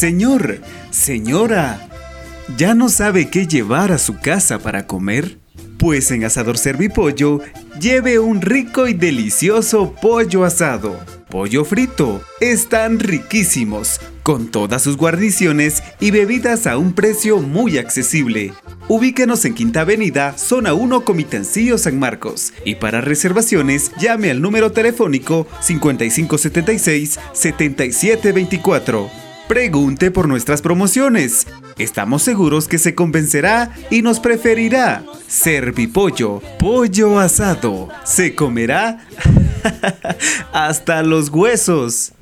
Señor, señora, ¿ya no sabe qué llevar a su casa para comer? Pues en Asador Servipollo, lleve un rico y delicioso pollo asado. Pollo frito. Están riquísimos, con todas sus guarniciones y bebidas a un precio muy accesible. Ubíquenos en Quinta Avenida, Zona 1, Comitencillo, San Marcos. Y para reservaciones, llame al número telefónico 5576-7724. Pregunte por nuestras promociones. Estamos seguros que se convencerá y nos preferirá. Servipollo, pollo asado. Se comerá hasta los huesos.